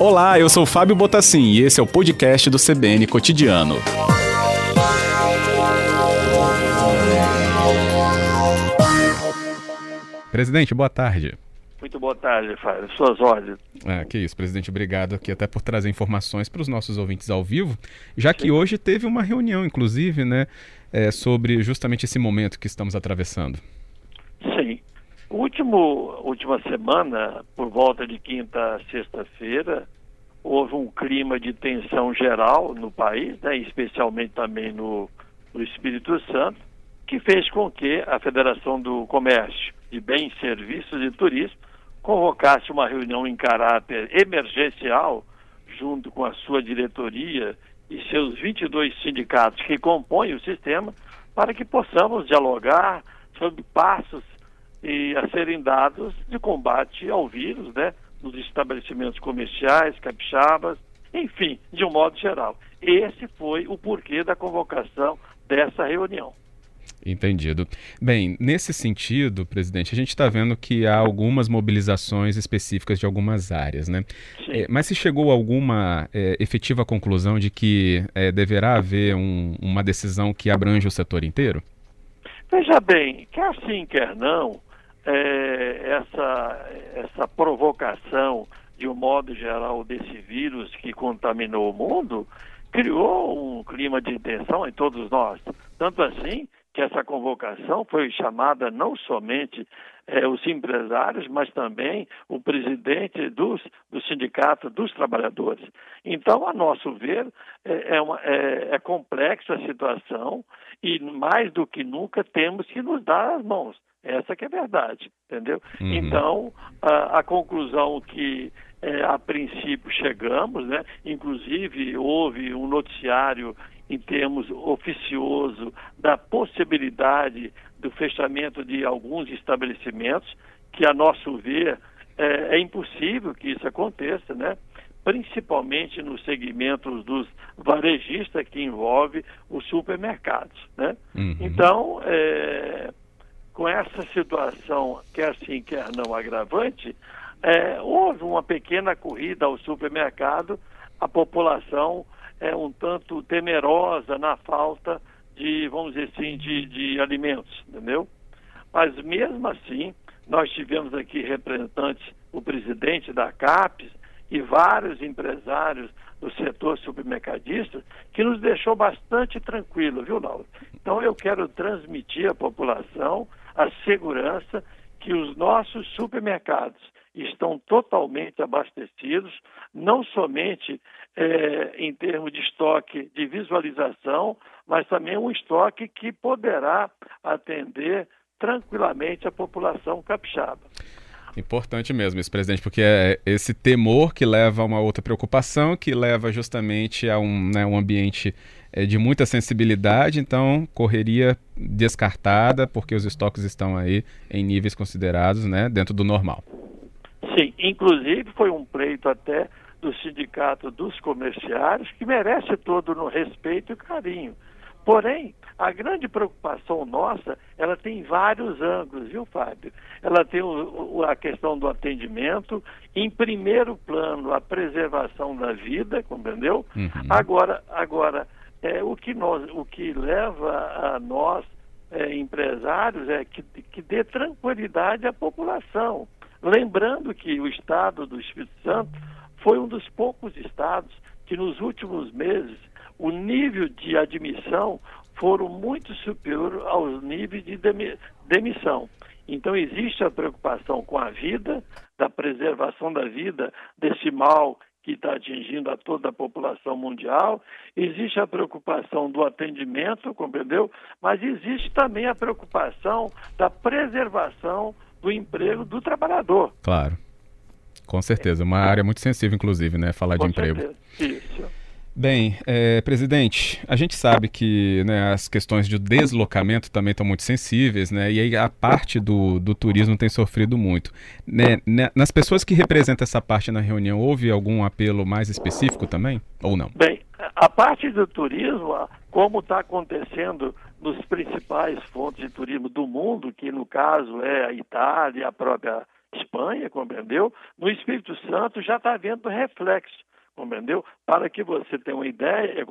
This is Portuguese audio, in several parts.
Olá, eu sou Fábio Botassin e esse é o podcast do CBN Cotidiano. Presidente, boa tarde. Muito boa tarde, Fábio. Suas ordens. É, que isso, presidente. Obrigado aqui até por trazer informações para os nossos ouvintes ao vivo, já Sim. que hoje teve uma reunião, inclusive, né, é, sobre justamente esse momento que estamos atravessando. Sim. Último, última semana, por volta de quinta a sexta-feira, houve um clima de tensão geral no país, né, especialmente também no, no Espírito Santo, que fez com que a Federação do Comércio de Bens, Serviços e Turismo convocasse uma reunião em caráter emergencial, junto com a sua diretoria e seus 22 sindicatos que compõem o sistema, para que possamos dialogar sobre passos e a serem dados de combate ao vírus, né, nos estabelecimentos comerciais, capixabas, enfim, de um modo geral. Esse foi o porquê da convocação dessa reunião. Entendido. Bem, nesse sentido, presidente, a gente está vendo que há algumas mobilizações específicas de algumas áreas, né? É, mas se chegou a alguma é, efetiva conclusão de que é, deverá haver um, uma decisão que abrange o setor inteiro? Veja bem, quer sim, quer não, é, essa, essa provocação, de um modo geral, desse vírus que contaminou o mundo, criou um clima de tensão em todos nós. Tanto assim que essa convocação foi chamada não somente é, os empresários, mas também o presidente dos, do sindicato dos trabalhadores. Então, a nosso ver, é, é, uma, é, é complexa a situação e mais do que nunca temos que nos dar as mãos. Essa que é a verdade, entendeu? Uhum. Então, a, a, conclusão que é, a princípio chegamos, né? Inclusive houve um noticiário em termos oficioso da possibilidade do fechamento de alguns estabelecimentos, que a nosso ver é, é impossível que isso aconteça, né? principalmente nos segmentos dos varejistas que envolve os supermercados, né? Uhum. Então, é, com essa situação, quer sim, quer não agravante, é, houve uma pequena corrida ao supermercado, a população é um tanto temerosa na falta de, vamos dizer assim, de, de alimentos, entendeu? Mas mesmo assim, nós tivemos aqui representantes, o presidente da CAPES e vários empresários do setor supermercadista, que nos deixou bastante tranquilo, viu, Laura? Então eu quero transmitir à população a segurança que os nossos supermercados estão totalmente abastecidos, não somente é, em termos de estoque de visualização, mas também um estoque que poderá atender tranquilamente a população capixaba. Importante mesmo isso, presidente, porque é esse temor que leva a uma outra preocupação, que leva justamente a um, né, um ambiente é, de muita sensibilidade, então correria descartada, porque os estoques estão aí em níveis considerados né, dentro do normal. Sim, inclusive foi um pleito até do Sindicato dos Comerciários, que merece todo o respeito e carinho. Porém, a grande preocupação nossa, ela tem vários ângulos, viu, Fábio? Ela tem o, o, a questão do atendimento, em primeiro plano, a preservação da vida, compreendeu? Uhum. Agora, agora é, o, que nós, o que leva a nós, é, empresários, é que, que dê tranquilidade à população. Lembrando que o Estado do Espírito Santo foi um dos poucos estados que nos últimos meses o nível de admissão foram muito superior aos níveis de demissão. Então existe a preocupação com a vida, da preservação da vida desse mal que está atingindo a toda a população mundial, existe a preocupação do atendimento, compreendeu? Mas existe também a preocupação da preservação do emprego do trabalhador. Claro. Com certeza. Uma área muito sensível, inclusive, né? Falar Com de emprego. Certeza. Isso. Bem, é, presidente, a gente sabe que né, as questões de deslocamento também estão muito sensíveis, né? E aí a parte do, do turismo tem sofrido muito. Né, né, nas pessoas que representam essa parte na reunião, houve algum apelo mais específico também? Ou não? Bem, a parte do turismo, como está acontecendo nos principais fontes de turismo do mundo, que no caso é a Itália, a própria Espanha, compreendeu? No Espírito Santo já está havendo reflexo compreendeu? Para que você tenha uma ideia,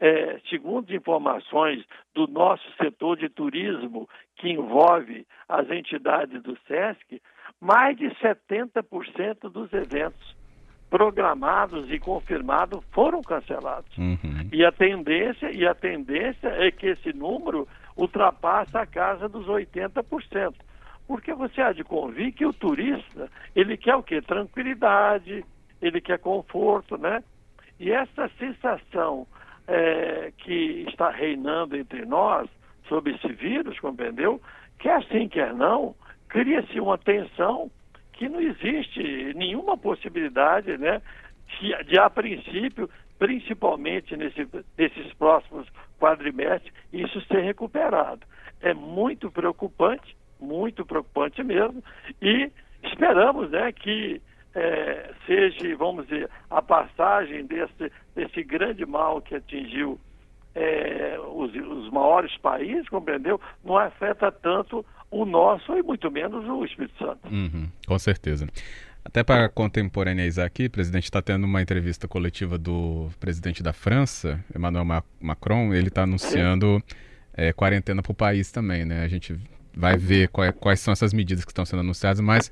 é, segundo informações do nosso setor de turismo, que envolve as entidades do SESC, mais de 70% dos eventos programados e confirmados foram cancelados. Uhum. E a tendência e a tendência é que esse número ultrapasse a casa dos 80%. Porque você há de convir que o turista, ele quer o quê? Tranquilidade, ele quer conforto, né? E essa sensação é, que está reinando entre nós sobre esse vírus, compreendeu? Quer sim, quer não, cria-se uma tensão que não existe nenhuma possibilidade, né? De, de a princípio, principalmente nesse, nesses próximos quadrimestres, isso ser recuperado. É muito preocupante, muito preocupante mesmo, e esperamos né, que é, seja, vamos dizer, a passagem desse, desse grande mal que atingiu é, os, os, maiores países, compreendeu? Não afeta tanto o nosso e muito menos o Espírito Santo. Uhum, com certeza. Até para contemporaneizar aqui, o presidente está tendo uma entrevista coletiva do presidente da França, Emmanuel Macron, ele está anunciando é, quarentena para o país também, né? A gente vai ver quais, quais são essas medidas que estão sendo anunciadas, mas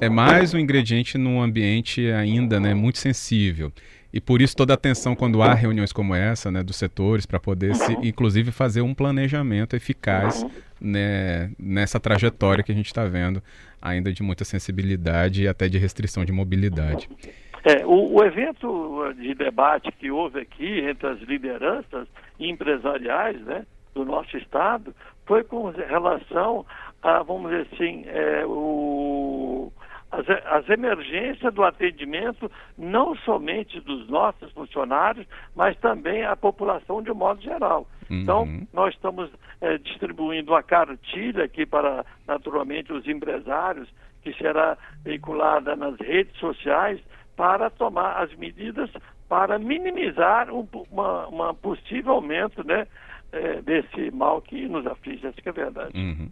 é mais um ingrediente num ambiente ainda né, muito sensível. E por isso toda a atenção quando há reuniões como essa, né, dos setores, para poder, se, inclusive, fazer um planejamento eficaz né, nessa trajetória que a gente está vendo, ainda de muita sensibilidade e até de restrição de mobilidade. É, o, o, evento de debate que houve aqui entre as lideranças empresariais né, do nosso Estado foi com relação a, vamos dizer assim, é, o, as, as emergências do atendimento, não somente dos nossos funcionários, mas também a população de um modo geral. Então, uhum. Então, nós estamos é, distribuindo uma cartilha aqui para, naturalmente, os empresários, que será veiculada nas redes sociais, para tomar as medidas para minimizar um uma, uma possível aumento né, é, desse mal que nos aflige, essa é a verdade. Uhum.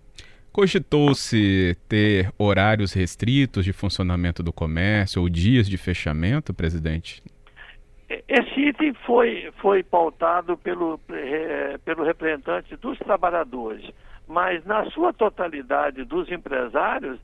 Cogitou-se ter horários restritos de funcionamento do comércio ou dias de fechamento, presidente? Esse item foi, foi pautado pelo, é, pelo representante dos trabalhadores, mas na sua totalidade dos empresários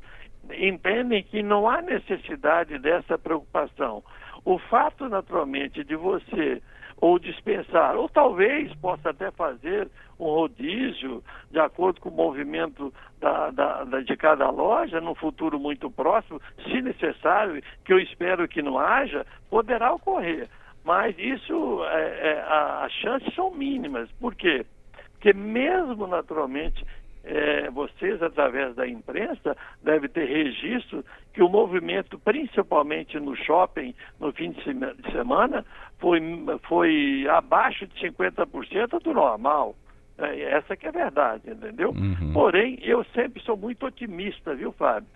entendem que não há necessidade dessa preocupação. O fato, naturalmente, de você ou dispensar, ou talvez possa até fazer um rodízio de acordo com o movimento da, da, da, de cada loja no futuro muito próximo, se necessário, que eu espero que não haja, poderá ocorrer. Mas isso, é, é, as chances são mínimas. Por quê? Porque mesmo naturalmente é, vocês, através da imprensa, devem ter registro que o movimento, principalmente no shopping, no fim de semana, foi, foi abaixo de 50% do normal. É, essa que é a verdade, entendeu? Uhum. Porém, eu sempre sou muito otimista, viu, Fábio?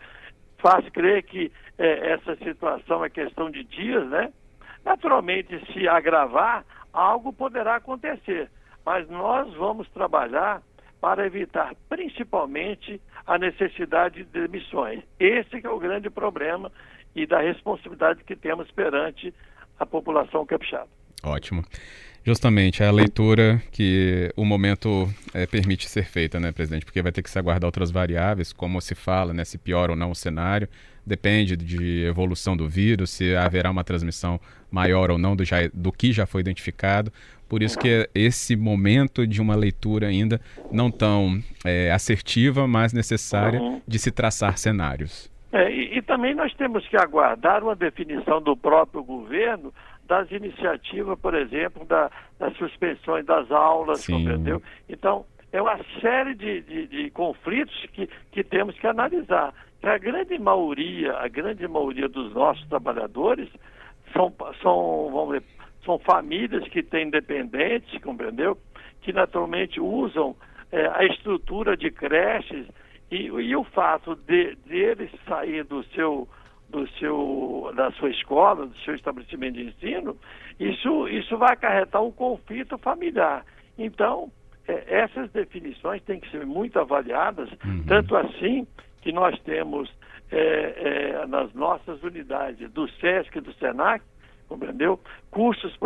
Faz crer que é, essa situação é questão de dias, né? Naturalmente, se agravar, algo poderá acontecer. Mas nós vamos trabalhar para evitar principalmente a necessidade de demissões. Esse é o grande problema e da responsabilidade que temos perante a população capixaba. Ótimo. Justamente, é a leitura que o momento é, permite ser feita, né, presidente? Porque vai ter que se aguardar outras variáveis, como se fala, né, se piora ou não o cenário. Depende de evolução do vírus, se haverá uma transmissão maior ou não do, já, do que já foi identificado. Por isso que é esse momento de uma leitura ainda não tão é, assertiva, mas necessária uhum. de se traçar cenários. É, e, e também nós temos que aguardar uma definição do próprio governo das iniciativas, por exemplo, da, das suspensões das aulas, Sim. compreendeu? Então, é uma série de, de, de, conflitos que, que temos que analisar. Que a grande maioria, a grande maioria dos nossos trabalhadores são, são, vamos ver, são famílias que têm dependentes, compreendeu? Que naturalmente usam é, a estrutura de creches e, e o fato de, de eles sair do seu do seu, da sua escola, do seu estabelecimento de ensino, isso, isso vai acarretar um conflito familiar. Então, é, essas definições têm que ser muito avaliadas, uhum. tanto assim que nós temos é, é, nas nossas unidades do SESC e do SENAC, compreendeu? Cursos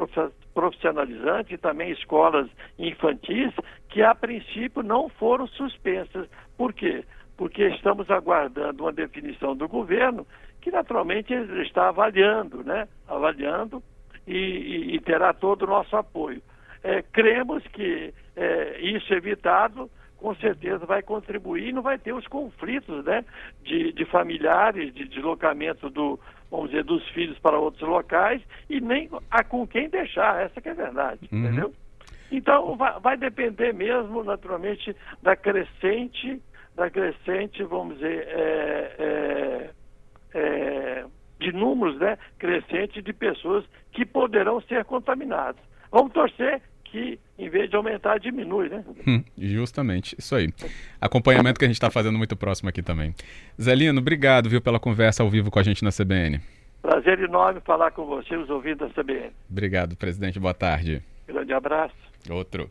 profissionalizantes e também escolas infantis que a princípio não foram suspensas. Por quê? Porque estamos aguardando uma definição do governo que naturalmente está avaliando, né? Avaliando e, e, e terá todo o nosso apoio. É, cremos que é, isso evitado com certeza vai contribuir e não vai ter os conflitos né, de, de familiares, de deslocamento do, vamos dizer, dos filhos para outros locais e nem a com quem deixar, essa que é a verdade, uhum. entendeu? Então vai, vai, depender mesmo, naturalmente, da crescente, da crescente, vamos dizer, é, é, é, de números né, crescentes de pessoas que poderão ser contaminadas. Vamos torcer que, em vez de aumentar, diminui, né? Hum, justamente, isso aí. Acompanhamento que a gente está fazendo muito próximo aqui também. Zelino, obrigado, viu, pela conversa ao vivo com a gente na CBN. Prazer enorme falar com você, os ouvintes da CBN. Obrigado, presidente. Boa tarde. Grande abraço. Outro.